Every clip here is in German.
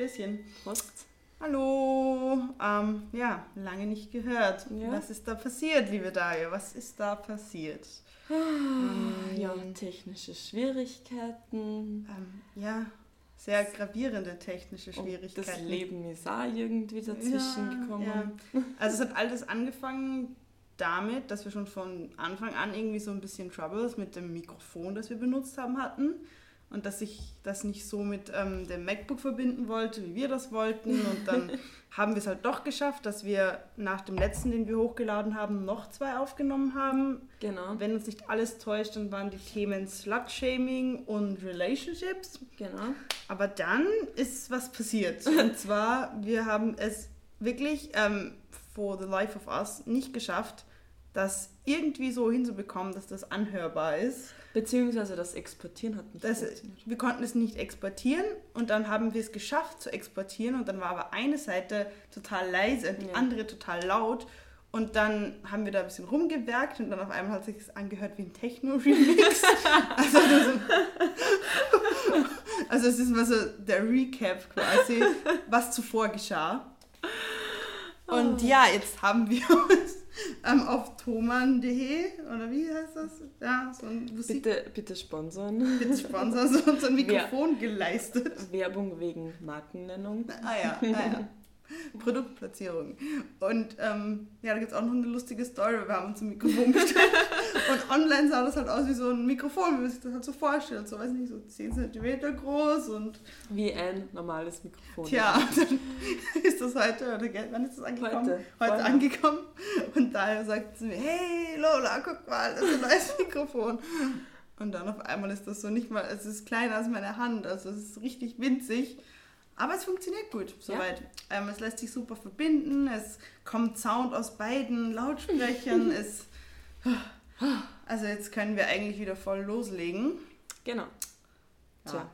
Stößchen. Prost. Hallo. Ähm, ja, lange nicht gehört. Ja. Was ist da passiert, liebe Daria? Was ist da passiert? Ah, Ja, technische Schwierigkeiten. Ähm, ja, sehr gravierende technische Und Schwierigkeiten. das Leben auch irgendwie dazwischen Ja, gekommen. ja. Also es hat alles angefangen damit, dass wir schon von Anfang an irgendwie so ein bisschen Troubles mit dem Mikrofon, das wir benutzt haben, hatten. Und dass ich das nicht so mit ähm, dem MacBook verbinden wollte, wie wir das wollten. Und dann haben wir es halt doch geschafft, dass wir nach dem letzten, den wir hochgeladen haben, noch zwei aufgenommen haben. Genau, Wenn uns nicht alles täuscht, dann waren die Themen Slut-Shaming und Relationships. genau. Aber dann ist was passiert. Und zwar, wir haben es wirklich ähm, for the life of us nicht geschafft, das irgendwie so hinzubekommen, dass das anhörbar ist. Beziehungsweise das Exportieren hat nicht Das, funktioniert. wir konnten es nicht exportieren und dann haben wir es geschafft zu exportieren und dann war aber eine Seite total leise und die Ja. andere total laut. Und dann haben wir da ein bisschen rumgewerkt und dann auf einmal hat sich es angehört wie ein Techno-Remix. also, das, also es ist mal so der Recap quasi, was zuvor geschah. Und Oh. ja, jetzt haben wir uns ähm, auf thoman.de oder wie heißt das? Ja, so ein Musik Bitte, bitte sponsern. bitte Sponsor so so ein Mikrofon geleistet. Werbung wegen Markennennung. Ah ja, ah ja. Produktplatzierung. Und ähm, ja, da gibt es auch noch eine lustige Story. Wir haben uns ein Mikrofon bestellt und online sah das halt aus wie so ein Mikrofon, wie man sich das halt so vorstellt. So, weiß nicht, so 10 cm groß und Wie ein normales Mikrofon. tja, dann ist das heute, oder wann ist das angekommen? Heute. Heute angekommen. Und daher sagt sie mir, hey Lola, guck mal, das ist ein neues Mikrofon. Und dann auf einmal ist das so nicht mal, es ist kleiner als meine Hand, also es ist richtig winzig. Aber es funktioniert gut, soweit. Ähm, es lässt sich super verbinden, es kommt Sound aus beiden Lautsprechern, es... Also jetzt können wir eigentlich wieder voll loslegen. Genau. Ja. Tja.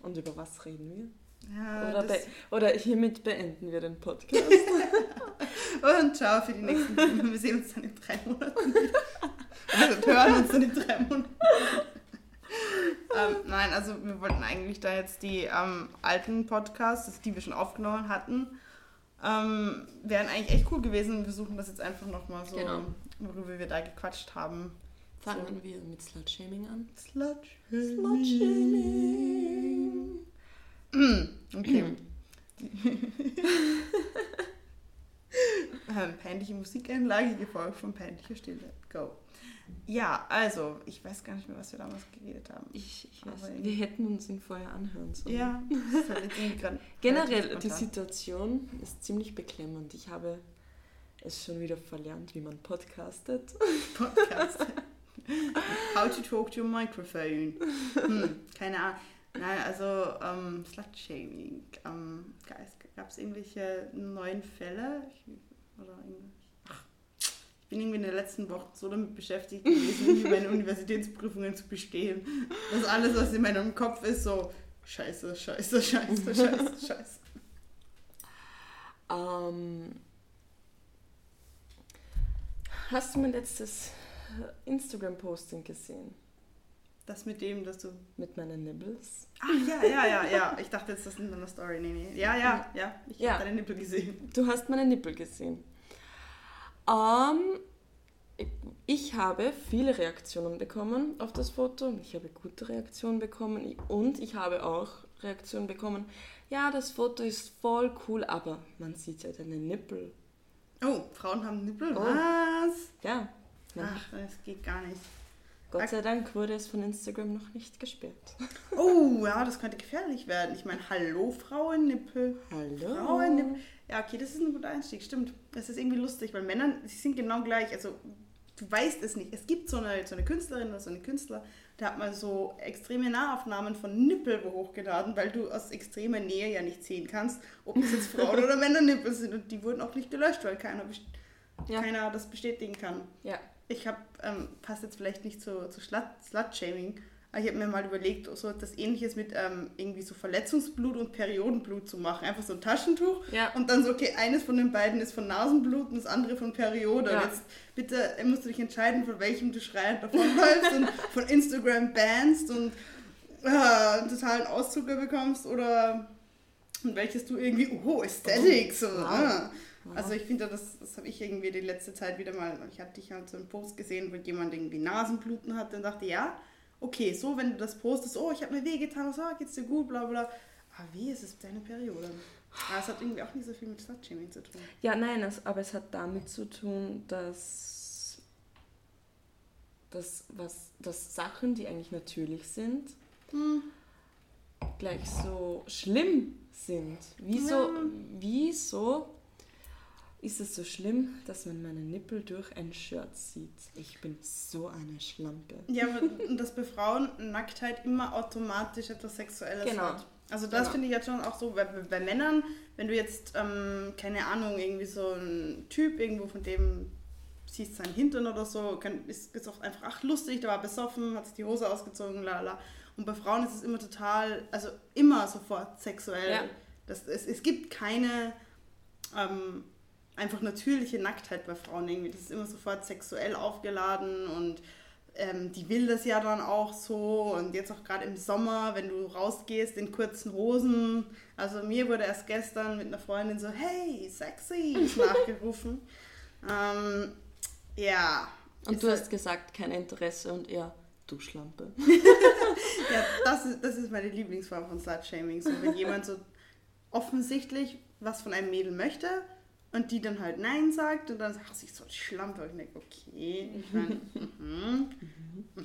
Und über was reden wir? Ja, Oder, be oder hiermit beenden wir den Podcast. Und ciao für die nächsten. Wir sehen uns dann in drei Monaten. Also hören uns dann in drei Monaten. Ähm, nein, also wir wollten eigentlich da jetzt die ähm, alten Podcasts, die wir schon aufgenommen hatten, ähm, wären eigentlich echt cool gewesen. Wir suchen das jetzt einfach nochmal so, Genau. worüber wir da gequatscht haben. Fangen wir mit Slutshaming an. Slut Slutshaming. Okay. ähm, peinliche Musikeinlage gefolgt von peinlicher Stille. Go. Ja, also, ich weiß gar nicht mehr, was wir damals geredet haben. Ich, ich weiß, wir hätten uns ihn vorher anhören sollen. Ja, halt Generell, die. Situation ist ziemlich beklemmend. Ich habe es schon wieder verlernt, wie man podcastet. Podcast. How to talk to a microphone. Hm, keine Ahnung. Nein, also ähm, Slutshaming. Ähm, Gab es irgendwelche neuen Fälle? Ich, oder ich bin irgendwie in den letzten Wochen so damit beschäftigt gewesen, wie meine Universitätsprüfungen zu bestehen. Dass alles, was in meinem Kopf ist, so scheiße, scheiße, scheiße, scheiße, scheiße. Ähm, hast du mein letztes Instagram-Posting gesehen? Das mit dem, dass du Mit meinen Nibbles? Ach ja, ja, ja, ja. Ich dachte jetzt, das ist in einer Story. Nee, nee. Ja, ja, ja. Ich Ja. habe deine Nippel gesehen. Du hast meine Nippel gesehen. Ähm, ich habe viele Reaktionen bekommen auf das Foto. Ich habe gute Reaktionen bekommen und ich habe auch Reaktionen bekommen. Ja, das Foto ist voll cool, aber man sieht ja deine Nippel. Oh, Frauen haben Nippel? Oh. Was? Ja, Ach, das geht gar nicht. Gott sei Dank wurde es von Instagram noch nicht gesperrt. Oh, ja, das könnte gefährlich werden. Ich meine, hallo, Frauennippel. Hallo. Frauennippel. Ja, okay, das ist ein guter Einstieg, stimmt. Das ist irgendwie lustig, weil Männer, sie sind genau gleich. Also, du weißt es nicht. Es gibt so eine, so eine Künstlerin oder so einen Künstler, der hat mal so extreme Nahaufnahmen von Nippel hochgeladen, weil du aus extremer Nähe ja nicht sehen kannst, ob es jetzt Frauen- oder Männernippel sind. Und die wurden auch nicht gelöscht, weil keiner, Ja. keiner das bestätigen kann. Ja. Ich habe, ähm, passt jetzt vielleicht nicht zu, zu Slut- Slut-Shaming, aber ich habe mir mal überlegt, so etwas ähnliches mit ähm, irgendwie so Verletzungsblut und Periodenblut zu machen. Einfach so ein Taschentuch Ja. und dann so, okay, eines von den beiden ist von Nasenblut und das andere von Periode. Ja. Und jetzt bitte äh, musst du dich entscheiden, von welchem du schreiend davonläufst und von Instagram bannst und äh, einen totalen Auszucker bekommst oder und welches du irgendwie, oh, Aesthetics. Oh, wow. ah. Wow. Also ich finde, das, das habe ich irgendwie die letzte Zeit wieder mal, ich hatte dich halt so einen Post gesehen, wo jemand irgendwie Nasenbluten hatte und dachte, ja, okay, so wenn du das postest, oh, ich habe mir wehgetan, so, geht's dir gut, bla bla. Aber wie ist es deine Periode? Aber es hat irgendwie auch nicht so viel mit Slutshaming zu tun. Ja, nein, es, aber es hat damit zu tun, dass, dass, was, dass Sachen, die eigentlich natürlich sind, Hm. gleich so schlimm sind. Wieso, Ja. wieso ist es so schlimm, dass man meine Nippel durch ein Shirt sieht? Ich bin so eine Schlampe. Ja, aber und dass bei Frauen Nacktheit immer automatisch etwas Sexuelles Genau. hat. Also das Genau. finde ich jetzt schon auch so, bei, bei Männern, wenn du jetzt, ähm, keine Ahnung, irgendwie so ein Typ irgendwo von dem siehst seinen Hintern oder so, kann, ist, ist auch einfach, ach lustig, der war besoffen, hat sich die Hose ausgezogen, la la. Und bei Frauen ist es immer total, also immer sofort sexuell. Ja. Das, es, es gibt keine ähm, einfach natürliche Nacktheit bei Frauen irgendwie. Das ist immer sofort sexuell aufgeladen und ähm, die will das ja dann auch so. Und jetzt auch gerade im Sommer, wenn du rausgehst in kurzen Hosen. Also mir wurde erst gestern mit einer Freundin so, hey, sexy, nachgerufen. ähm, ja. Und du hast gesagt, kein Interesse und er, du Schlampe. Ja, das ist, das ist meine Lieblingsform von Slut-Shaming. So, wenn jemand so offensichtlich was von einem Mädel möchte und die dann halt Nein sagt und dann sagt sie so Schlampe. Und ich denke, okay, ich meine, mhm,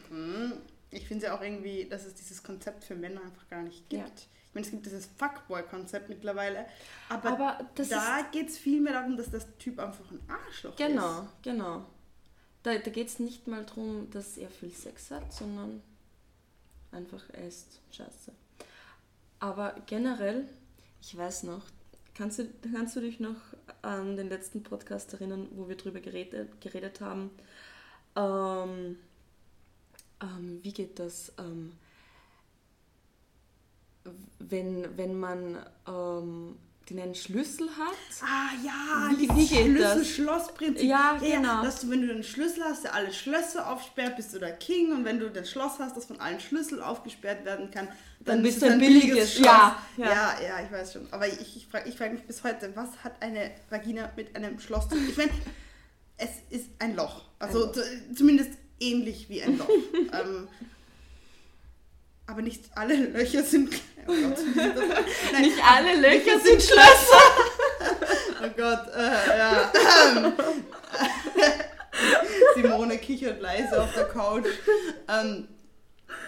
mhm. Ich finde ja auch irgendwie, dass es dieses Konzept für Männer einfach gar nicht gibt. Ja. Ich meine, es gibt dieses Fuckboy-Konzept mittlerweile, aber, Aber da geht es viel mehr darum, dass das Typ einfach ein Arschloch ist. Genau, genau. Da, da geht es nicht mal darum, dass er viel Sex hat, sondern einfach er ist scheiße. Aber generell, ich weiß noch, kannst du, kannst du dich noch an den letzten Podcast erinnern, wo wir drüber geredet, geredet haben? Ähm, ähm, wie geht das? Ähm, wenn, wenn man ähm, den einen Schlüssel hat Ah ja, Wie- wie? Schlüssel-Schloss-Prinzip. Ja, genau. dass du, wenn du den Schlüssel hast, der alle Schlösser aufsperrt, bist du der King. Und wenn du das Schloss hast, das von allen Schlüssel aufgesperrt werden kann, Dann bist ist du ein billiges- ja, ja. ja. ja, ich weiß schon. Aber ich, ich frage ich frag mich bis heute, was hat eine Vagina mit einem Schloss zu tun? Ich meine, es ist ein Loch. Also Ein Loch. zu- zumindest ähnlich wie ein Loch. ähm, aber nicht alle Löcher sind. Oh Gott. Nein, Nicht alle Löcher sind Schlösser. Oh Gott, äh, ja. Ähm, Simone kichert leise auf der Couch. Ähm,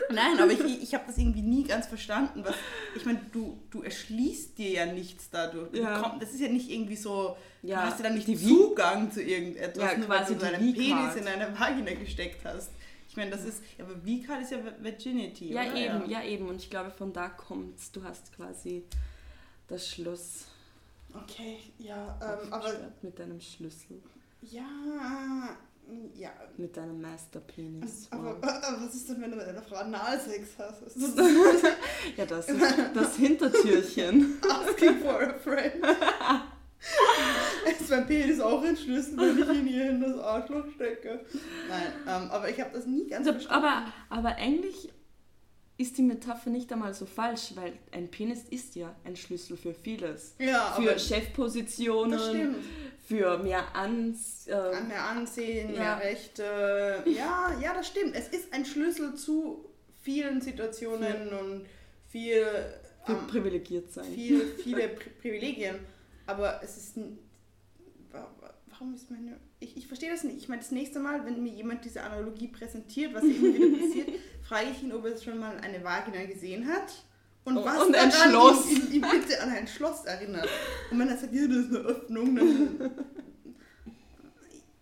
nein, aber ich, ich habe das irgendwie nie ganz verstanden. Was, ich meine, du, du erschließt dir ja nichts dadurch. Du Ja. komm- das ist ja nicht irgendwie so, Ja, du hast ja dann nicht Zugang zu irgendetwas, Ja, nur weil du deinen. Penis in deine Vagina gesteckt hast. Ich meine, das ist, ja, aber V-Card ist ja Virginity, Ja, oder? eben, ja. eben. Und ich glaube, von da kommt's. Du hast quasi das Schloss Okay, ja, ähm, aber mit deinem Schlüssel, ja, ja, mit deinem Masterpenis. Aber, aber was ist denn, wenn du mit einer Frau Analsex hast? Ja, das ist das Hintertürchen. asking for a friend. Ist mein Penis auch ein Schlüssel, wenn ich ihn hier in das Arschloch stecke? Nein, ähm, aber ich habe das nie ganz Also, verstanden. aber, aber eigentlich ist die Metapher nicht einmal so falsch, weil ein Penis ist ja ein Schlüssel für vieles. ja, Für Chefpositionen, für mehr Ans... Äh, mehr Ansehen, Ja. mehr Rechte. Ja, ja, das stimmt. Es ist ein Schlüssel zu vielen Situationen und viel, für ähm, privilegiert sein. viel, viele Pri Privilegien. Aber es ist. Warum ist meine. Ich, ich verstehe das nicht. Ich meine, das nächste Mal, wenn mir jemand diese Analogie präsentiert, was immer wieder passiert, frage ich ihn, ob er schon mal eine Vagina gesehen hat. Und Und- was und ein Schloss. Ihn, ihn, ihn bitte an ein Schloss erinnert. Und wenn er sagt, ja, das ist eine Öffnung, dann.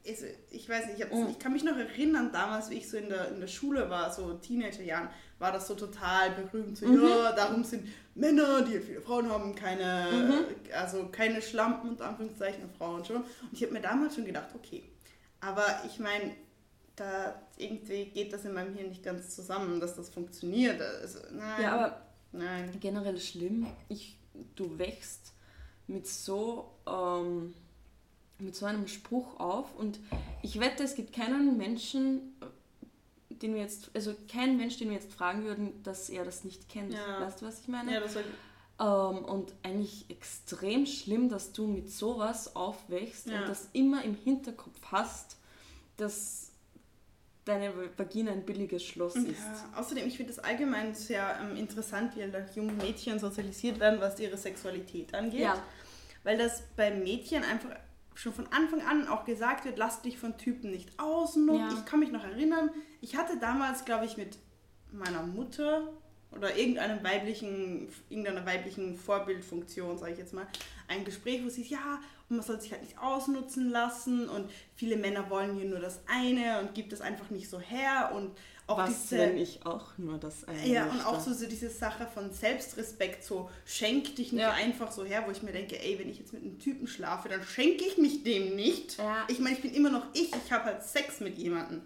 Also, ich weiß nicht, ich, Mhm. ich kann mich noch erinnern, damals, wie ich so in der, in der Schule war, so Teenagerjahren, war das so total berühmt. So, Mhm. ja, darum sind Männer, die viele Frauen haben, keine, Mhm. also keine Schlampen unter Anführungszeichen Frauen schon. Und ich habe mir damals schon gedacht, okay, aber ich meine, da irgendwie geht das in meinem Hirn nicht ganz zusammen, dass das funktioniert. Also, nein, Ja, aber nein. generell schlimm. Ich, du wächst mit so, ähm, mit so einem Spruch auf und ich wette, es gibt keinen Menschen, den wir jetzt, also kein Mensch, den wir jetzt fragen würden, dass er das nicht kennt. Ja. Weißt du, was ich meine? Ja, das war, Ähm, und eigentlich extrem schlimm, dass du mit sowas aufwächst Ja. und das immer im Hinterkopf hast, dass deine Vagina ein billiges Schloss ist. Ja, außerdem, ich finde es allgemein sehr ähm, interessant, wie halt junge Mädchen sozialisiert werden, was ihre Sexualität angeht. Ja. Weil das bei Mädchen einfach schon von Anfang an auch gesagt wird, lass dich von Typen nicht ausnutzen. Ja. Ich kann mich noch erinnern, ich hatte damals, glaube ich, mit meiner Mutter oder irgendeinem weiblichen, irgendeiner weiblichen Vorbildfunktion, sage ich jetzt mal, ein Gespräch, wo sie hieß, ja, und man soll sich halt nicht ausnutzen lassen und viele Männer wollen hier nur das eine und gibt es einfach nicht so her und auch Was, diese... wenn ich auch nur das eine Ja, und auch so, so diese Sache von Selbstrespekt, so schenk dich nicht Ja. einfach so her, wo ich mir denke, ey, wenn ich jetzt mit einem Typen schlafe, dann schenke ich mich dem nicht. Ja. Ich meine, ich bin immer noch ich, ich habe halt Sex mit jemandem.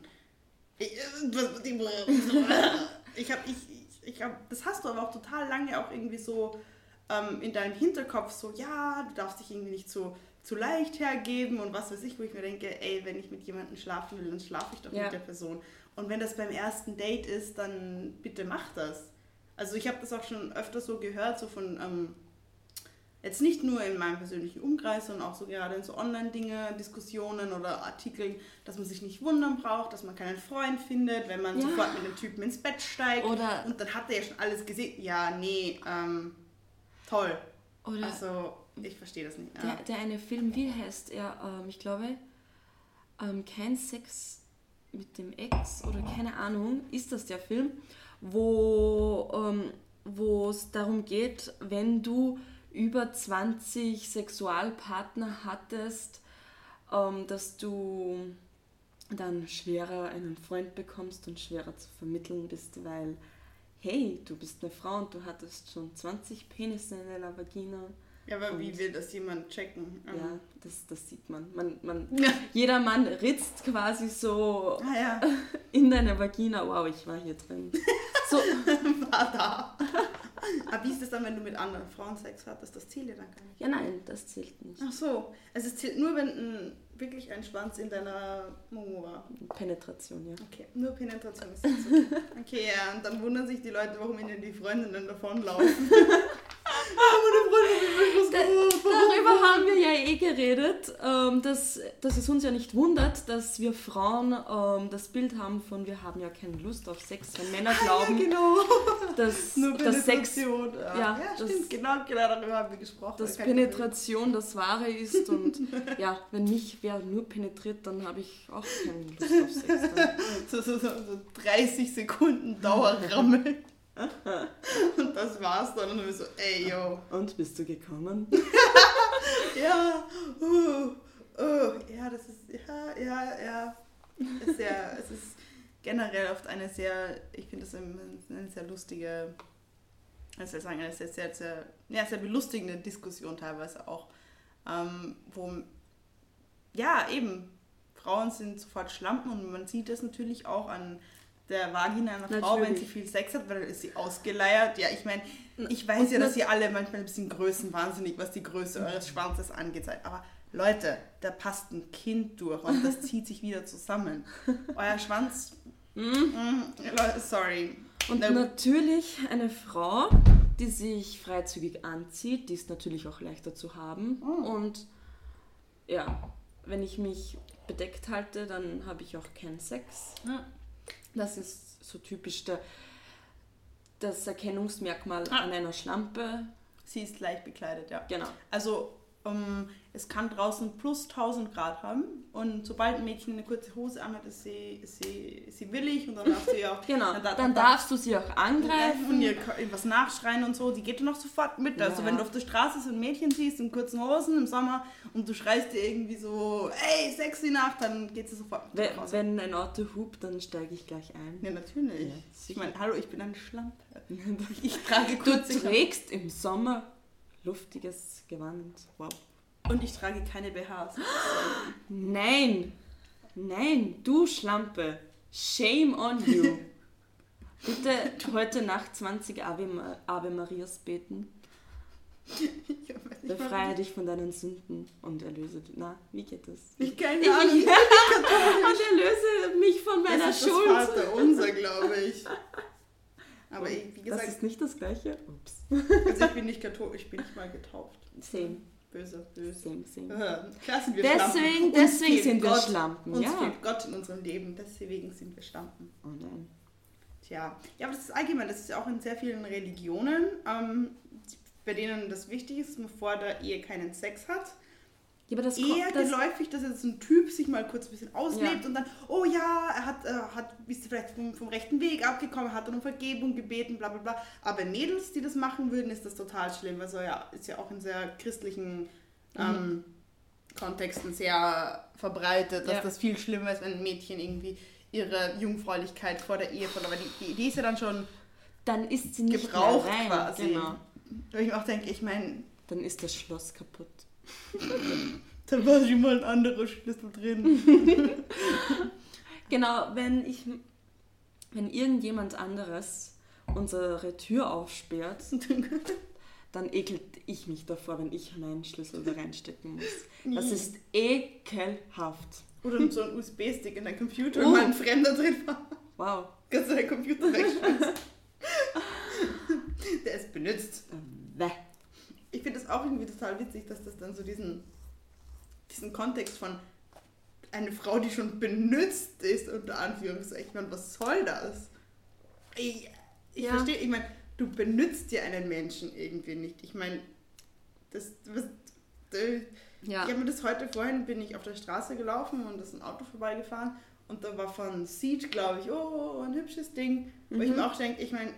Ich, ich habe, ich, ich, ich hab, das hast du aber auch total lange auch irgendwie so ähm, in deinem Hinterkopf, so, ja, du darfst dich irgendwie nicht so zu leicht hergeben und was weiß ich, wo ich mir denke, ey, wenn ich mit jemandem schlafen will, dann schlafe ich doch Ja. mit der Person. Und wenn das beim ersten Date ist, dann bitte mach das. Also ich habe das auch schon öfter so gehört, so von, ähm, jetzt nicht nur in meinem persönlichen Umkreis, sondern auch so gerade in so Online-Dinge, Diskussionen oder Artikeln, dass man sich nicht wundern braucht, dass man keinen Freund findet, wenn man Ja. sofort mit einem Typen ins Bett steigt Oder- und dann hat er ja schon alles gesehen. Ja, nee, ähm, toll. Oder Also, ich verstehe das nicht. der, Ja. der eine Film, wie heißt er? Ähm, ich glaube, ähm, kein Sex mit dem Ex oder keine Ahnung, ist das der Film, wo ähm, es darum geht, wenn du über 20 Sexualpartner hattest, ähm, dass du dann schwerer einen Freund bekommst und schwerer zu vermitteln bist, weil, hey, du bist eine Frau und du hattest schon 20 Penisse in deiner Vagina. Ja, aber wie Und- will das jemand checken? Ähm, Ja, das, das sieht man. man, man jeder Mann ritzt quasi so Ah ja, in deine Vagina. Wow, ich war hier drin. So, war da. Aber wie ist es dann, wenn du mit anderen Frauen Sex hattest? Das zählt ja dann gar nicht. ja, nein, das zählt nicht. Ach so, also es zählt nur, wenn ein, wirklich ein Schwanz in deiner Momo war. Penetration, ja. Okay, nur Penetration ist okay. Okay, ja, und dann wundern sich die Leute, warum ihnen die Freundinnen davonlaufen. Gemacht. Darüber haben wir ja eh geredet, ähm, dass, dass es uns ja nicht wundert, dass wir Frauen ähm, das Bild haben von wir haben ja keine Lust auf Sex, wenn Männer glauben, Genau, dass, nur dass Sex, Penetration. Ja, ja, ja, das- stimmt, genau, genau darüber haben wir gesprochen. dass. Penetration das Wahre ist und ja, wenn mich wer nur penetriert, dann habe ich auch keine Lust auf Sex. So, so, so, so 30 Sekunden Dauerrammel. Und das war's dann. Und dann so, ey, yo. Und bist du gekommen? Ja, uh, uh, ja, das ist, ja, ja, ja. Es ist, sehr, es ist generell oft eine sehr, ich finde eine, eine sehr lustige, ich soll sagen, eine sehr, sehr, sehr, ja, sehr belustigende Diskussion teilweise auch, ähm, wo, ja, eben, Frauen sind sofort Schlampen und man sieht das natürlich auch an der Vagina einer Frau, wenn Natürlich. sie viel Sex hat, weil dann ist sie ausgeleiert. Ja, ich meine, ich weiß Und ja, dass ihr alle manchmal ein bisschen größenwahnsinnig, was die Größe eures Schwanzes angeht, seid. Aber Leute, da passt ein Kind durch und das zieht sich wieder zusammen. Euer Schwanz, mm, Leute, sorry. Und gut. natürlich eine Frau, die sich freizügig anzieht, die ist natürlich auch leichter zu haben. Oh. Und ja, wenn ich mich bedeckt halte, dann habe ich auch keinen Sex. Ja. Das ist so typisch der, das Erkennungsmerkmal Ah. an einer Schlampe. Sie ist leicht bekleidet, ja. Genau. Also, ähm, es kann draußen plus 1000 Grad haben und sobald ein Mädchen eine kurze Hose anhat, ist sie, ist sie, ist sie willig und dann darf sie auch Genau, Dann da- dann da- darfst du sie auch und angreifen. ihr was nachschreien und so, die geht dann auch sofort mit. Also Ja. wenn du auf der Straße so ein Mädchen siehst in kurzen Hosen im Sommer und du schreist dir irgendwie so, ey, sexy Nacht, dann geht sie sofort mit Wenn, raus. wenn ein Auto hupt, dann steige ich gleich ein. Ja, natürlich. Ja, ich meine, hallo, ich bin eine Schlampe. Du Ich trage kurze trägst im Sommer luftiges Gewand. Wow. und ich trage keine BHs. Nein, nein, du Schlampe. Shame on you. Bitte heute Nacht 20 Ave, Ave Marias beten. Ich Befreie dich von deinen Sünden und erlöse dich. Na, wie geht das? Ich keine Ich- Ahnung. und erlöse mich von meiner das ist Schuld. Das Vater unser, glaube ich. Aber ich, wie gesagt, das ist nicht das Gleiche. Ups. also ich bin nicht katholisch, ich bin nicht mal getauft. Same. Böse, böse. Same, same. Äh, Klar sind wir Deswegen, Schlampen. Deswegen sind wir Gott. Schlampen. Uns ja. fehlt Gott in unserem Leben, deswegen sind wir Schlampen. Oh nein. Tja, ja, aber das ist allgemein, das ist ja auch in sehr vielen Religionen, ähm, bei denen das wichtig ist, dass man vor der Ehe keinen Sex hat. Ja, aber das Eher kommt, das, geläufig, dass jetzt ein Typ sich mal kurz ein bisschen auslebt Ja. und dann, oh ja, er hat, äh, hat ist vielleicht vom, vom rechten Weg abgekommen, hat dann um Vergebung gebeten, bla bla bla. Aber Mädels, die das machen würden, ist das total schlimm. Also ja, ist ja auch in sehr christlichen ähm, Kontexten sehr verbreitet, dass Ja. das viel schlimmer ist, wenn ein Mädchen irgendwie ihre Jungfräulichkeit vor der Ehe verloren. Aber die, die, die ist ja dann schon dann ist sie nicht gebraucht mehr rein. quasi. Genau. Weil ich mir auch denke, ich meine, Dann ist das Schloss kaputt. da war schon mal ein anderer Schlüssel drin. Genau, wenn ich, wenn irgendjemand anderes unsere Tür aufsperrt, dann ekelt ich mich davor, wenn ich meinen Schlüssel da reinstecken muss. Das ist ekelhaft. Oder so ein USB-Stick in dein Computer Oh. und mal ein Fremder drin war. Wow. Kannst du deinen Computer wegschmeißen. Der ist benutzt. Bäh. Ich finde das auch irgendwie total witzig, dass das dann so diesen, diesen Kontext von eine Frau, die schon benutzt ist, unter Anführungszeichen. Ich meine, was soll das? Ich, ich Ja. verstehe, ich meine, du benutzt ja einen Menschen irgendwie nicht. Ich meine, das, was, Ja. Ich habe mir das heute vorhin, bin ich auf der Straße gelaufen und da ist ein Auto vorbeigefahren und da war von Siege, glaube ich, oh, ein hübsches Ding. Wo ich Mhm. mir auch denke, ich meine,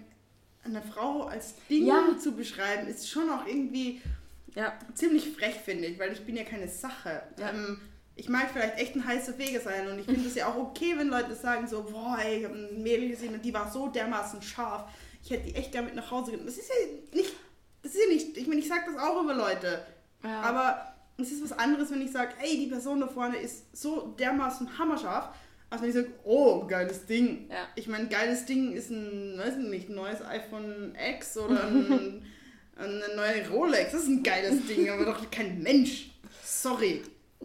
eine Frau als Ding Ja. zu beschreiben, ist schon auch irgendwie ja. ziemlich frech, finde ich, weil ich bin ja keine Sache. Ja. Ähm, ich mag vielleicht echt ein heißer Feger sein und ich finde es ja auch okay, wenn Leute sagen so, boah, ey, ich habe ein Mädel gesehen und die war so dermaßen scharf. Ich hätte die echt gerne mit nach Hause genommen. Das ist ja nicht, das ist ja nicht, ich meine, ich sage das auch über Leute. ja. Aber es ist was anderes, wenn ich sage, ey, die Person da vorne ist so dermaßen hammerscharf, als wenn ich sage, oh, geiles Ding. Ja. Ich meine, geiles Ding ist ein, weiß ich nicht, ein neues iPhone X oder ein, eine neue Rolex. Das ist ein geiles Ding, aber doch kein Mensch. Sorry.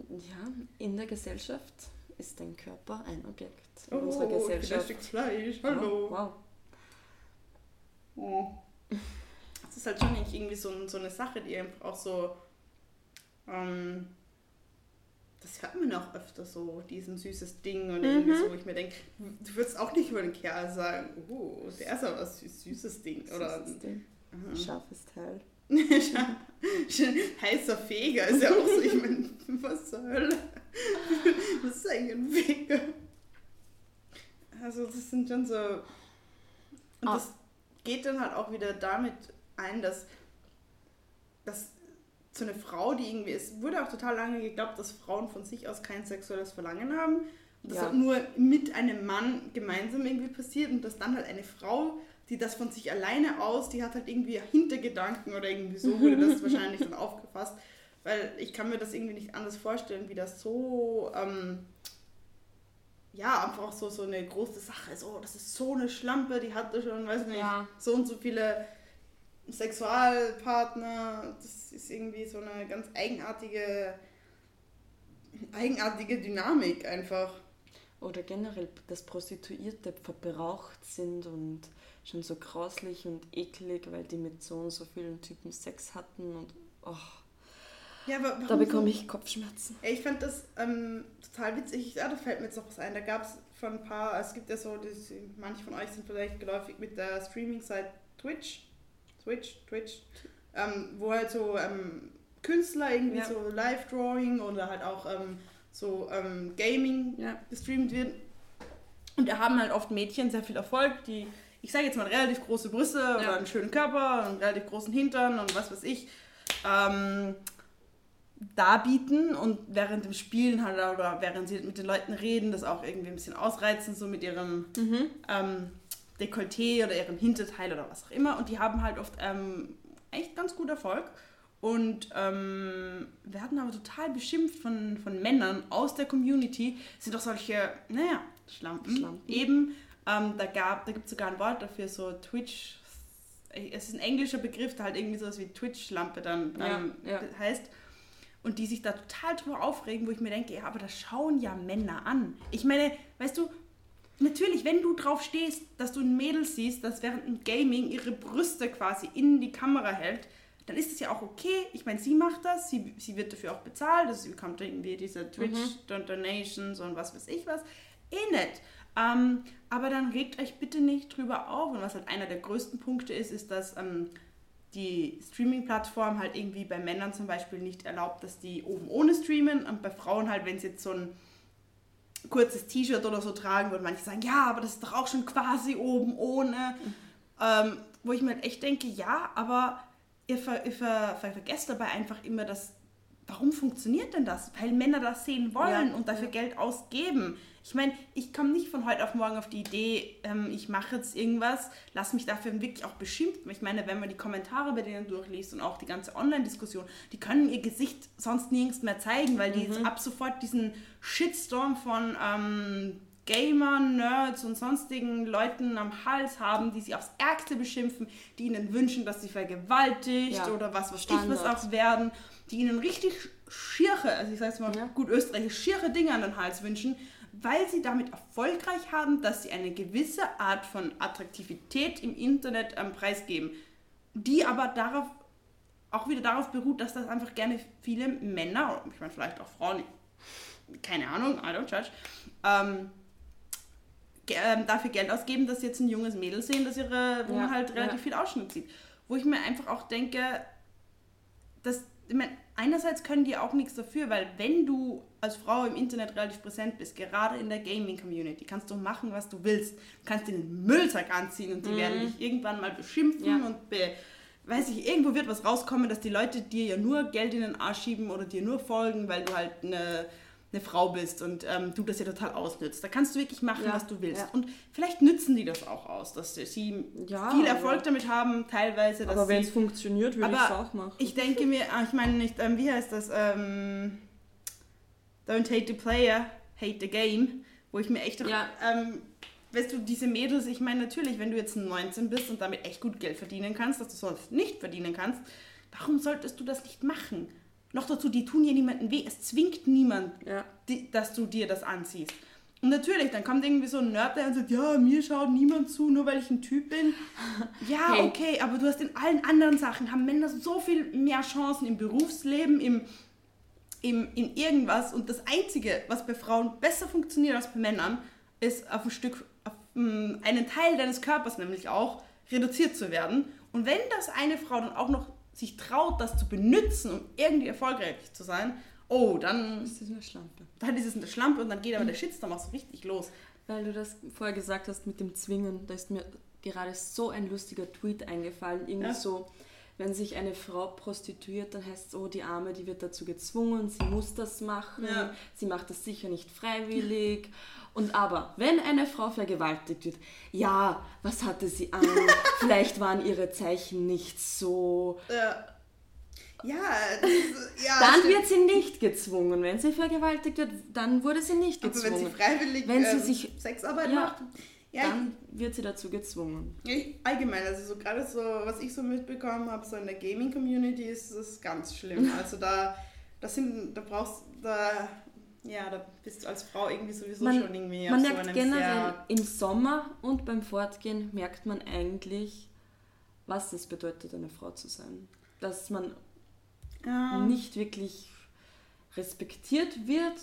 ja, in der Gesellschaft ist dein Körper ein Objekt. In Oh, unserer ein Gesellschaft. Stück Fleisch. Hallo. Wow. Oh. Das ist halt schon nicht irgendwie so, so eine Sache, die einfach auch so. Ähm, das hört man auch öfter so, diesen süßes Ding und irgendwie Mhm. so, wo ich mir denke, du würdest auch nicht über einen Kerl sagen, oh, der ist aber was süß, süßes Ding. Oder Süßes Ding. Mhm. Scharfes Teil. heißer Feger ist ja auch so, ich meine, was zur Hölle? Was ist eigentlich ein Feger? Also das sind schon so... Und Ah. das geht dann halt auch wieder damit ein, dass, dass so eine Frau, die irgendwie... Es wurde auch total lange geglaubt, dass Frauen von sich aus kein sexuelles Verlangen haben. Und das Ja. halt nur mit einem Mann gemeinsam irgendwie passiert und dass dann halt eine Frau, die das von sich alleine aus, die hat halt irgendwie Hintergedanken oder irgendwie so wurde das wahrscheinlich dann aufgefasst. Weil ich kann mir das irgendwie nicht anders vorstellen, wie das so, ähm, ja, einfach so, so eine große Sache ist. Oh, das ist so eine Schlampe, die hatte schon, weiß nicht, Ja. so und so viele Sexualpartner. Das ist irgendwie so eine ganz eigenartige, eigenartige Dynamik einfach. Oder generell, dass Prostituierte verbraucht sind und schon so grauslich und eklig, weil die mit so und so vielen Typen Sex hatten und oh, Ja, da bekomme ich Kopfschmerzen. Ja, ich fand das ähm, total witzig. Ja, da fällt mir jetzt noch was ein. Da gab es von ein paar, es gibt ja so, das, manche von euch sind vielleicht geläufig mit der Streaming-Site Twitch. Twitch, Twitch. Ähm, wo halt so ähm, Künstler irgendwie Ja. so Live-Drawing oder halt auch ähm, so ähm, Gaming Ja. gestreamt wird. Und da haben halt oft Mädchen sehr viel Erfolg, die, ich sage jetzt mal, relativ große Brüste oder einen schönen Körper und relativ großen Hintern und was weiß ich, ähm, darbieten und während dem Spielen halt oder während sie mit den Leuten reden, das auch irgendwie ein bisschen ausreizen, so mit ihrem Mhm. ähm, Dekolleté oder ihrem Hinterteil oder was auch immer. Und die haben halt oft ähm, echt ganz gut Erfolg. Und ähm, werden aber total beschimpft von, von Männern aus der Community. Es sind doch solche, naja, Schlampen. Schlampen. Eben, ähm, da, gab, da gibt es sogar ein Wort dafür, so Twitch. Es ist ein englischer Begriff, der halt irgendwie sowas wie Twitch-Schlampe dann Ja, ähm, ja. heißt. Und die sich da total drüber aufregen, wo ich mir denke, ja, aber das schauen ja Männer an. Ich meine, weißt du, natürlich, wenn du drauf stehst, dass du ein Mädel siehst, das während dem Gaming ihre Brüste quasi in die Kamera hält, dann ist es ja auch okay. Ich meine, sie macht das, sie, sie wird dafür auch bezahlt, also sie bekommt irgendwie diese Twitch-Donations und was weiß ich was. Eh nett. Ähm, aber dann regt euch bitte nicht drüber auf. Und was halt einer der größten Punkte ist, ist, dass ähm, die Streaming-Plattform halt irgendwie bei Männern zum Beispiel nicht erlaubt, dass die oben ohne streamen und bei Frauen halt, wenn sie jetzt so ein kurzes T-Shirt oder so tragen, würden manche sagen, ja, aber das ist doch auch schon quasi oben ohne. Ähm, wo ich mir halt echt denke, ja, aber ihr, ver, ihr ver, ver, vergesst dabei einfach immer, dass, warum funktioniert denn das? Weil Männer das sehen wollen ja, und dafür. Geld ausgeben. Ich meine, ich komme nicht von heute auf morgen auf die Idee, ähm, ich mache jetzt irgendwas, lass mich dafür wirklich auch beschimpfen. Ich meine, wenn man die Kommentare bei denen durchliest und auch die ganze Online-Diskussion, die können ihr Gesicht sonst nirgends mehr zeigen, weil die mhm. jetzt ab sofort diesen Shitstorm von ähm, Gamern, Nerds und sonstigen Leuten am Hals haben, die sie aufs Ärgste beschimpfen, die ihnen wünschen, dass sie vergewaltigt ja. oder was was ich was auch werden, die ihnen richtig schiere, also ich sage mal ja. gut österreichisch, schiere Dinge an den Hals wünschen, weil sie damit erfolgreich haben, dass sie eine gewisse Art von Attraktivität im Internet ähm, preisgeben, die aber darauf auch wieder darauf beruht, dass das einfach gerne viele Männer, ich meine vielleicht auch Frauen, keine Ahnung, I don't judge, ähm, ähm, dafür Geld ausgeben, dass sie jetzt ein junges Mädel sehen, das ihre, wo ja, halt relativ ja. viel Ausschnitt sieht. Wo ich mir einfach auch denke, dass, meine, einerseits können die auch nichts dafür, weil wenn du als Frau im Internet relativ präsent bist, gerade in der Gaming-Community, kannst du machen, was du willst. Du kannst dir einen Müllsack anziehen und die mhm. werden dich irgendwann mal beschimpfen ja. und be weiß ich, irgendwo wird was rauskommen, dass die Leute dir ja nur Geld in den Arsch schieben oder dir nur folgen, weil du halt eine eine Frau bist und ähm, du das ja total ausnützt. Da kannst du wirklich machen, ja, was du willst. Ja. Und vielleicht nützen die das auch aus, dass sie ja, viel Erfolg damit haben, teilweise. aber wenn es funktioniert, würde ich es auch machen. Ich denke mir, ah, ich meine nicht, ähm, wie heißt das? Ähm, Don't hate the player, hate the game. Wo ich mir echt, ja. ähm, weißt du, diese Mädels, ich meine natürlich, wenn du jetzt 19 bist und damit echt gut Geld verdienen kannst, dass du sonst nicht verdienen kannst, warum solltest du das nicht machen? Noch dazu, die tun dir niemanden weh. Es zwingt niemand, ja. die, dass du dir das anziehst. Und natürlich, dann kommt irgendwie so ein Nerd, der und sagt, ja, mir schaut niemand zu, nur weil ich ein Typ bin. Ja, hey. okay, aber du hast in allen anderen Sachen, haben Männer so viel mehr Chancen im Berufsleben, im, im, in irgendwas. Und das Einzige, was bei Frauen besser funktioniert als bei Männern, ist auf ein Stück, auf mm, einen Teil deines Körpers nämlich auch, reduziert zu werden. Und wenn das eine Frau dann auch noch sich traut, das zu benutzen, um irgendwie erfolgreich zu sein, oh, dann ist das eine Schlampe. Dann ist es eine Schlampe und dann geht aber der Shitstorm auch so richtig los. Weil du das vorher gesagt hast mit dem Zwingen, da ist mir gerade so ein lustiger Tweet eingefallen. Irgendwie ja. so, wenn sich eine Frau prostituiert, dann heißt es, oh, die Arme, die wird dazu gezwungen, sie muss das machen, ja. sie macht das sicher nicht freiwillig. Und aber, wenn eine Frau vergewaltigt wird, ja, was hatte sie an? Vielleicht waren ihre Zeichen nicht so. Ja. Ja, das, ja dann wird sie nicht gezwungen. Wenn sie vergewaltigt wird, dann wurde sie nicht gezwungen. Aber wenn sie freiwillig wenn sie ähm, sich, Sexarbeit ja, macht, ja, dann wird sie dazu gezwungen. Ich, allgemein, also so gerade so, was ich so mitbekommen habe, so in der Gaming-Community ist das ganz schlimm. Also da, das sind, da brauchst, da ja, da bist du als Frau irgendwie sowieso man, schon irgendwie Man merkt so generell im Sommer und beim Fortgehen merkt man eigentlich, was es bedeutet, eine Frau zu sein. Dass man ja. nicht wirklich respektiert wird,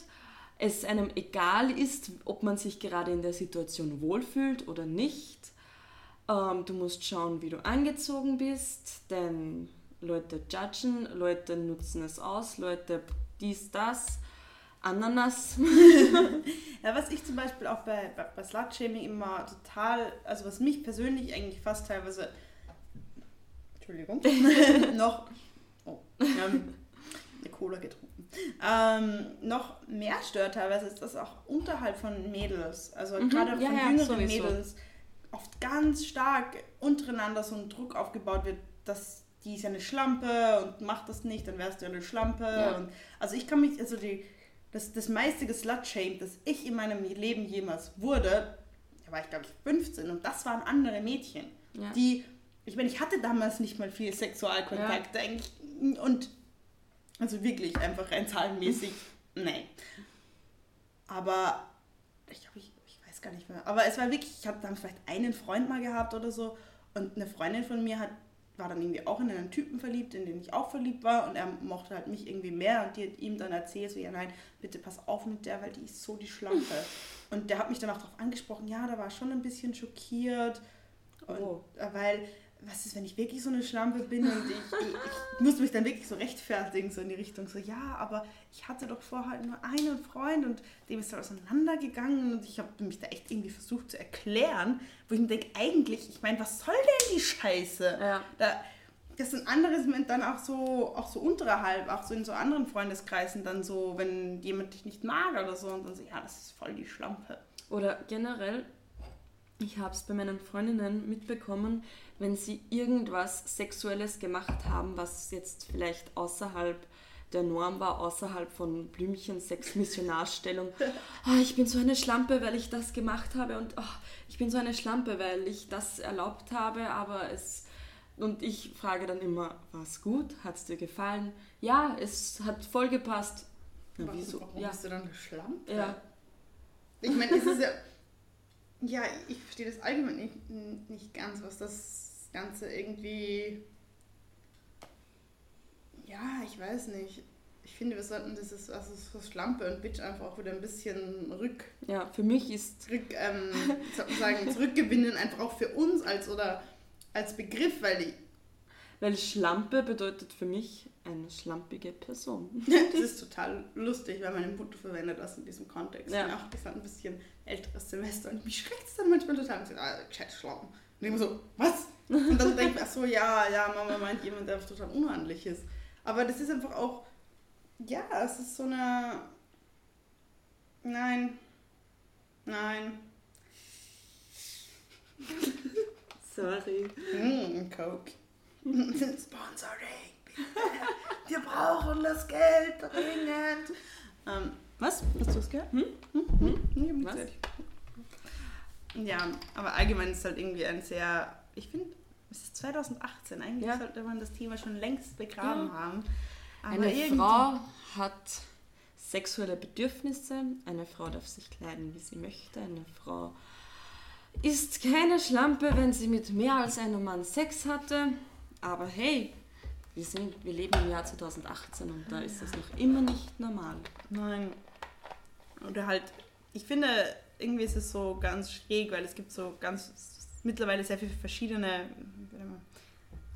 es einem egal ist, ob man sich gerade in der Situation wohlfühlt oder nicht. Ähm, du musst schauen, wie du angezogen bist, denn Leute judgen, Leute nutzen es aus, Leute dies, das. Ananas. ja, was ich zum Beispiel auch bei, bei, bei Slut-Shaming immer total, also was mich persönlich eigentlich fast teilweise, Entschuldigung, noch, oh, ähm, eine Cola getrunken, ähm, noch mehr stört teilweise ist das auch unterhalb von Mädels, also mhm, gerade ja, von ja, jüngeren sowieso. Mädels, oft ganz stark untereinander so ein Druck aufgebaut wird, dass die ist ja eine Schlampe und macht das nicht, dann wärst du ja eine Schlampe. Ja. Und, also ich kann mich, also die das, das meiste geslutshamed, das ich in meinem Leben jemals wurde, da war ich glaube ich 15 und das waren andere Mädchen, ja. die, ich meine, ich hatte damals nicht mal viel Sexualkontakt ja. und also wirklich einfach rein zahlenmäßig, nein. Aber ich glaube, ich, ich weiß gar nicht mehr. Aber es war wirklich, ich habe dann vielleicht einen Freund mal gehabt oder so. Und eine Freundin von mir hat, war dann irgendwie auch in einen Typen verliebt, in den ich auch verliebt war. Und er mochte halt mich irgendwie mehr. Und die hat ihm dann erzählt, so, ja nein, bitte pass auf mit der, weil die ist so die Schlampe. Und der hat mich dann auch darauf angesprochen, ja, da war schon ein bisschen schockiert. Und, Oh. Weil, was ist, wenn ich wirklich so eine Schlampe bin und ich, ich, ich muss mich dann wirklich so rechtfertigen, so in die Richtung, so, ja, aber ich hatte doch vorher nur einen Freund und dem ist er auseinandergegangen und ich habe mich da echt irgendwie versucht zu erklären, wo ich mir denke, eigentlich, ich meine, was soll denn die Scheiße? Ja. Da, das sind anderes mit dann auch so, auch so unterhalb, auch so in so anderen Freundeskreisen dann so, wenn jemand dich nicht mag oder so und dann so, ja, das ist voll die Schlampe. Oder generell, ich habe es bei meinen Freundinnen mitbekommen, wenn sie irgendwas Sexuelles gemacht haben, was jetzt vielleicht außerhalb der Norm war, außerhalb von Blümchen, Sex, Missionarstellung. Ah, ich bin so eine Schlampe, weil ich das gemacht habe und ah, ich bin so eine Schlampe, weil ich das erlaubt habe, aber es... Und ich frage dann immer, war es gut? Hat es dir gefallen? Ja, es hat voll gepasst. Na, wieso? Warum Ja, bist du dann eine Schlampe? ja. Ich meine, es ist ja. Ja, ich verstehe das allgemein nicht, nicht ganz, was das Ganze irgendwie. Ja, ich weiß nicht. Ich finde, wir sollten dieses, also so Schlampe und Bitch einfach auch wieder ein bisschen rück, ja, für mich ist zurück, ähm, sozusagen zurückgewinnen, einfach auch für uns als oder als Begriff, weil die, Weil Schlampe bedeutet für mich eine schlampige Person. das ist total lustig, weil meine Mutter verwendet das in diesem Kontext. Ja. Ja. Auch das hat ein bisschen älteres Semester und mich schreckt es dann manchmal total. Und ich ah, schlappen. Und ich immer so, was? Und dann denke ich, ach so, ja, ja, Mama meint jemand, der total unordentlich ist. Aber das ist einfach auch, ja, es ist so eine, nein, nein, Sorry. hm, Coke. Sponsoring. Wir brauchen das Geld dringend. Ähm, was? Hast du es gehört? Hm? Hm? Hm? Hab nichts Was? Ja, aber allgemein ist es halt irgendwie ein sehr, ich finde, es ist 2018, eigentlich Ja. sollte man das Thema schon längst begraben Ja. haben. Aber Eine Frau hat sexuelle Bedürfnisse, eine Frau darf sich kleiden, wie sie möchte, eine Frau ist keine Schlampe, wenn sie mit mehr als einem Mann Sex hatte. Aber hey, wir, sind, wir leben im Jahr 2018 und da ist das noch immer nicht normal. Nein. Oder halt, ich finde, irgendwie ist es so ganz schräg, weil es gibt so ganz mittlerweile sehr viele verschiedene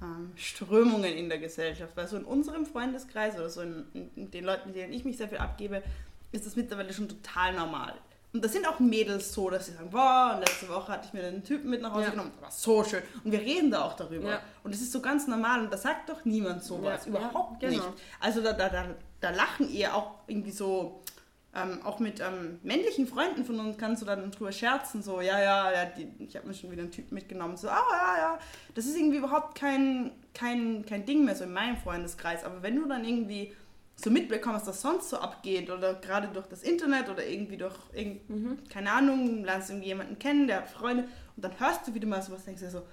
ähm, Strömungen in der Gesellschaft. Weil so in unserem Freundeskreis oder so in, in, in den Leuten, mit denen ich mich sehr viel abgebe, ist das mittlerweile schon total normal. Und das sind auch Mädels so, dass sie sagen, boah, und letzte Woche hatte ich mir einen Typen mit nach Hause Ja. genommen, das war so schön. Und wir reden da auch darüber. Ja. Und es ist so ganz normal und da sagt doch niemand sowas. Ja, Überhaupt ja, genau. nicht. Also da, da, da, da lachen eher auch irgendwie so, ähm, auch mit ähm, männlichen Freunden von uns kannst du dann drüber scherzen, so, ja, ja, ja die, ich habe mir schon wieder einen Typen mitgenommen, so, ah, ja, ja, das ist irgendwie überhaupt kein, kein, kein Ding mehr so in meinem Freundeskreis. Aber wenn du dann irgendwie so mitbekommst, was sonst so abgeht oder gerade durch das Internet oder irgendwie durch, irgend, Mhm. keine Ahnung, lernst irgendwie jemanden kennen, der hat Freunde und dann hörst du wieder mal sowas, denkst du dir so,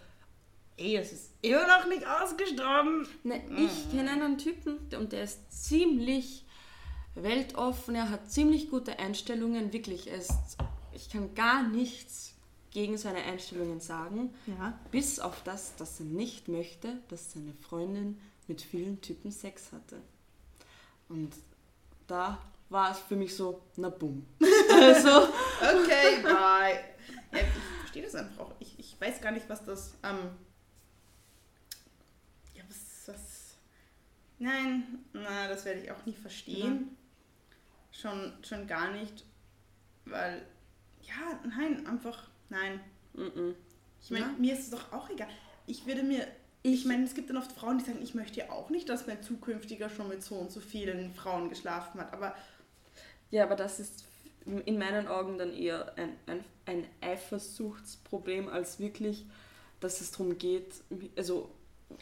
ey, das ist immer noch nicht ausgestorben. Ne, ich kenne einen Typen und der ist ziemlich weltoffen, er hat ziemlich gute Einstellungen, wirklich. Ist, ich kann gar nichts gegen seine Einstellungen sagen, Ja. bis auf das, dass er nicht möchte, dass seine Freundin mit vielen Typen Sex hatte. Und da war es für mich so, na bumm. Also, Okay, bye. Ja, ich verstehe das einfach auch. Ich, ich weiß gar nicht, was das. Ähm, ja, was, was. Nein, na, das werde ich auch nie verstehen. Schon, schon gar nicht. Weil, ja, nein, einfach, nein. mm-mm. Ich meine, Ja. mir ist es doch auch egal. Ich würde mir. Ich meine, es gibt dann oft Frauen, die sagen, ich möchte ja auch nicht, dass mein zukünftiger schon mit so und so vielen Frauen geschlafen hat. Aber Ja, aber das ist in meinen Augen dann eher ein, ein, ein Eifersuchtsproblem als wirklich, dass es darum geht, also,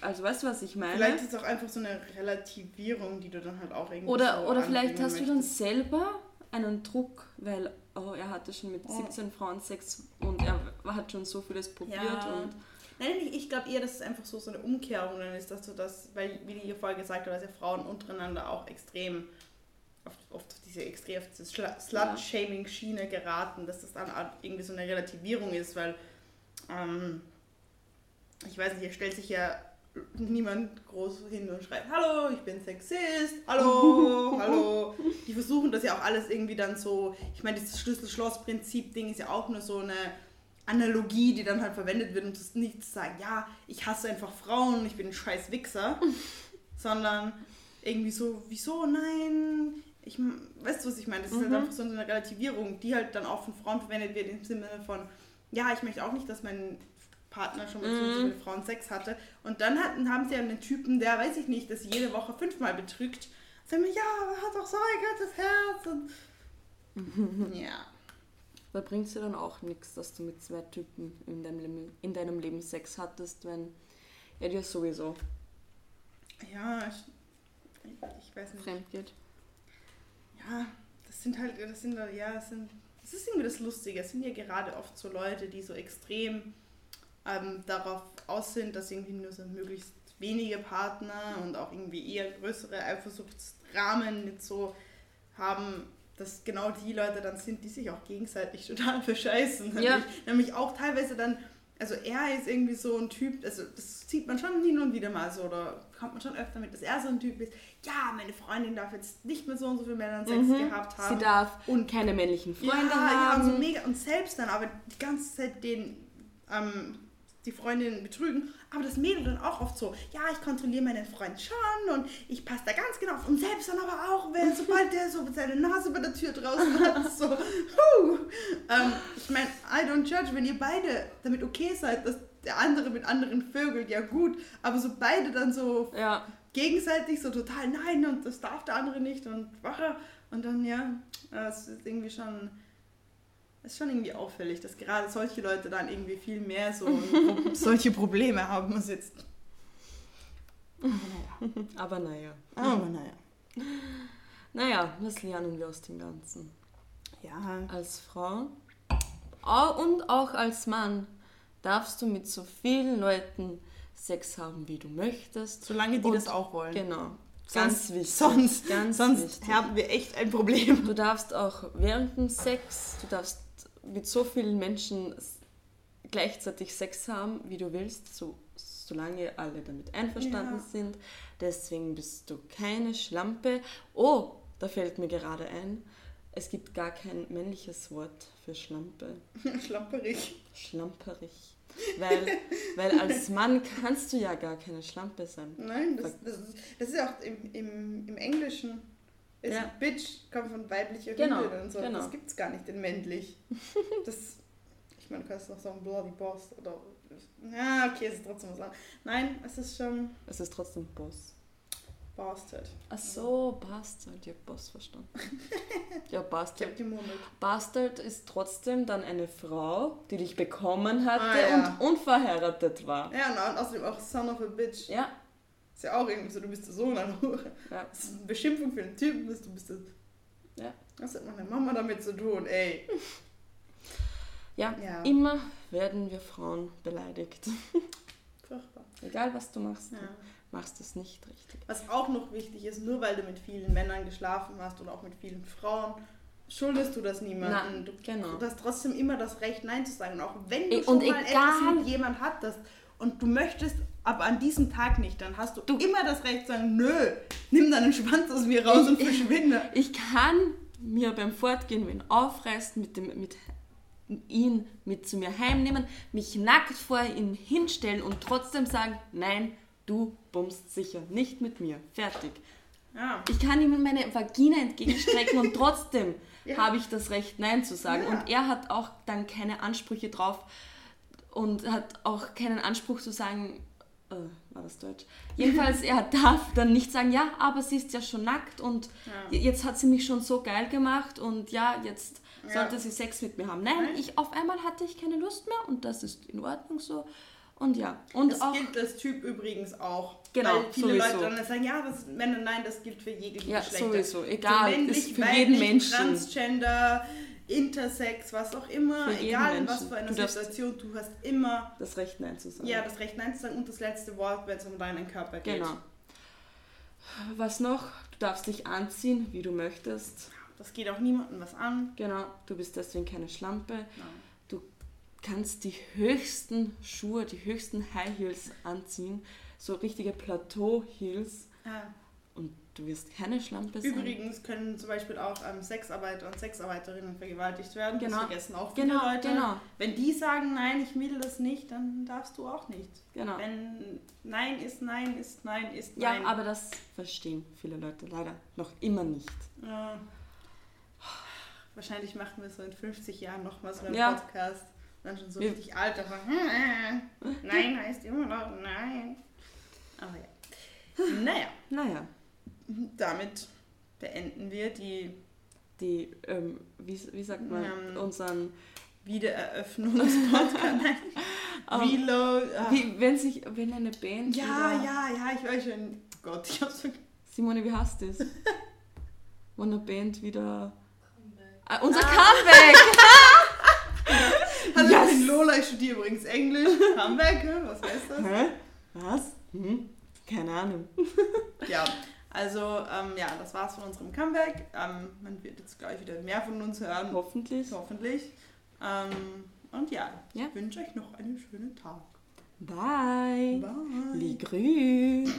also weißt du, was ich meine? Vielleicht ist es auch einfach so eine Relativierung, die du dann halt auch irgendwie. oder so oder vielleicht hast du dann möchtest. selber einen Druck, weil oh, er hatte schon mit Oh. 17 Frauen Sex und er hat schon so vieles probiert Ja. und Nein, ich, ich glaube eher, dass es einfach so, so eine Umkehrung dann ist, dass du das, weil, wie die hier vorher gesagt hat, dass ja Frauen untereinander auch extrem oft, auf diese extrem auf diese Slut-Shaming-Schiene geraten, dass das dann irgendwie so eine Relativierung ist, weil ähm, ich weiß nicht, hier stellt sich ja niemand groß hin und schreibt, hallo, ich bin Sexist, hallo, hallo. Die versuchen das ja auch alles irgendwie dann so, ich meine, dieses Schlüssel-Schloss-Prinzip-Ding ist ja auch nur so eine Analogie, die dann halt verwendet wird, um das nicht zu sagen, ja, ich hasse einfach Frauen, ich bin ein scheiß Wichser, sondern irgendwie so, wieso, nein, ich, weißt du, was ich meine? Das ist halt Mhm. einfach so eine Relativierung, die halt dann auch von Frauen verwendet wird, im Sinne von, ja, ich möchte auch nicht, dass mein Partner schon mit Mhm. vielen Frauen Sex hatte. Und dann hatten, haben sie ja einen Typen, der, weiß ich nicht, das jede Woche fünfmal betrügt. Sagen wir, ja, hat doch so ein ganzes Herz. Und ja. Da bringt es dir dann auch nichts, dass du mit zwei Typen in deinem, Leben, in deinem Leben Sex hattest, wenn er dir sowieso Ja, ich, ich weiß nicht. fremd geht. Ja, das sind halt, das sind, ja, das sind, das ist irgendwie das Lustige. Es sind ja gerade oft so Leute, die so extrem ähm, darauf aus sind, dass irgendwie nur so möglichst wenige Partner und auch irgendwie eher größere Eifersuchtsrahmen mit so haben, dass genau die Leute dann sind, die sich auch gegenseitig total verscheißen. Ja. Nämlich, auch teilweise dann, also er ist irgendwie so ein Typ, also das sieht man schon hin und wieder mal so, oder kommt man schon öfter mit, dass er so ein Typ ist, ja, meine Freundin darf jetzt nicht mit so und so vielen Männern Sex Mhm. gehabt haben. Sie darf Und- keine männlichen Freunde ja, ja, und haben. so mega. Und selbst dann aber die ganze Zeit den, ähm, die Freundin betrügen. Aber das Mädel dann auch oft so, ja, ich kontrolliere meinen Freund schon und ich passe da ganz genau auf. Und selbst dann aber auch, wenn, sobald der so seine Nase bei der Tür draußen hat, so, huh. Ähm, ich meine, I don't judge, wenn ihr beide damit okay seid, dass der andere mit anderen vögelt, ja gut. Aber so beide dann so ja, gegenseitig so total nein und das darf der andere nicht und wache und dann ja, es ist irgendwie schon ist schon irgendwie auffällig, dass gerade solche Leute dann irgendwie viel mehr so solche Probleme haben als jetzt. aber naja. Aber naja. Naja, was lernen wir aus dem Ganzen? Ja, Als Frau au- und auch als Mann darfst du mit so vielen Leuten Sex haben, wie du möchtest. solange die Und- das auch wollen. Genau. Ganz Ganz wichtig. Sonst, Ganz sonst wichtig. haben wir echt ein Problem. Du darfst auch während dem Sex, du darfst mit so vielen Menschen gleichzeitig Sex haben, wie du willst, so, solange alle damit einverstanden Ja. sind. Deswegen bist du keine Schlampe. Oh, da fällt mir gerade ein, es gibt gar kein männliches Wort für Schlampe. Schlamperig. Schlamperig. Weil, weil als Mann kannst du ja gar keine Schlampe sein. Nein, das, das, ist, das ist auch im, im, im Englischen. Ist Ja. Bitch kommt von weiblicher Genau, Hündin und so. genau. Das gibt's gar nicht in männlich. Das, ich meine, du kannst noch sagen Bloody Boss oder. Ja, okay, es ist trotzdem was anderes. Nein, es ist schon Es ist trotzdem Boss. Bastard. Ach so, Bastard. Ich hab Boss verstanden. Ja, Ich Bastard. hab gemurmelt. Bastard ist trotzdem dann eine Frau, die dich bekommen hatte Ah, ja. und unverheiratet war. Ja, und au- außerdem auch Son of a Bitch. Ja, Ist ja auch irgendwie so, du bist der Sohn einer Hure. ja. Das ist eine Beschimpfung für den Typen, dass du bist das. Ja. Was hat meine Mama damit zu tun, ey? Ja, Ja. immer werden wir Frauen beleidigt. Furchtbar. Egal was du machst, Ja. du machst es nicht richtig. Was auch noch wichtig ist, nur weil du mit vielen Männern geschlafen hast oder auch mit vielen Frauen, schuldest du das niemandem. Na, Du, genau. du hast trotzdem immer das Recht, Nein zu sagen. Und auch wenn du Ey, schon und mal egal- etwas mit jemand hattest und du möchtest, aber an diesem Tag nicht, dann hast du, Du- immer das Recht zu sagen, nö, nimm deinen Schwanz aus mir raus und verschwinde. Ich kann mir beim Fortgehen wen aufreißen, mit, dem, mit ihn mit zu mir heimnehmen, mich nackt vor ihn hinstellen und trotzdem sagen, nein, du bummst sicher nicht mit mir. Fertig. Ja. Ich kann ihm meine Vagina entgegenstrecken und trotzdem Ja. habe ich das Recht, Nein zu sagen. Ja. Und er hat auch dann keine Ansprüche drauf und hat auch keinen Anspruch zu sagen, äh, war das Deutsch? Jedenfalls, er darf dann nicht sagen, ja, aber sie ist ja schon nackt und Ja. jetzt hat sie mich schon so geil gemacht und ja, jetzt Ja. sollte sie Sex mit mir haben. Nein, Nein. ich auf einmal hatte ich keine Lust mehr und das ist in Ordnung so. Und ja, und Das auch gilt als Typ übrigens auch. Genau, Weil viele sowieso. Leute dann sagen, ja, das Männer, nein, das gilt für jegliche ja, Geschlechter. sowieso, egal, männlich, ist für weiblich, jeden Menschen. Transgender, Intersex, was auch immer, egal in was für einer Du Situation, du hast immer das Recht Nein zu sagen. ja, das Recht Nein zu sagen und das letzte Wort, wenn es um deinen Körper geht. Genau. Was noch? Du darfst dich anziehen, wie du möchtest. Das geht auch niemandem was an. Genau, du bist deswegen keine Schlampe. Ja. Du kannst die höchsten Schuhe, die höchsten High Heels anziehen, so richtige Plateau Heels Ja. und du wirst keine Schlampe sein. Übrigens können zum Beispiel auch ähm, Sexarbeiter und Sexarbeiterinnen vergewaltigt werden. Genau. Das vergessen auch viele Genau, Leute. genau. Wenn die sagen, nein, ich will das nicht, dann darfst du auch nicht. Genau. Wenn Nein ist Nein ist Nein ist Ja, Nein. aber das verstehen viele Leute leider noch immer nicht. Ja. Wahrscheinlich machen wir so in 50 Jahren nochmal so einen Ja. Podcast. Dann schon so Wir- richtig alt, aber hm, äh, Nein heißt immer noch Nein. Aber ja. Naja, Naja, damit beenden wir die die, ähm, wie, wie sagt man, Ähm, unseren, Wiedereröffnungspodcast. Nein. Ähm, Reload. ah. wie, wenn sich, wenn eine Band Ja, wieder, ja, ja, ich weiß schon. Gott, ich hab's vergessen. Simone, wie heißt das? Wenn eine Band wieder, ah, unser Ah. Comeback! Hallo, Yes. ich bin Lola, ich studiere übrigens Englisch. Comeback, was heißt das? Hä? Was? Hm? Keine Ahnung. Ja, also ähm, ja, das war's von unserem Comeback. Ähm, man wird jetzt gleich wieder mehr von uns hören, Hoffentlich. hoffentlich. Ähm, und ja, Ja. ich wünsche euch noch einen schönen Tag. Bye. Bye. Les grues.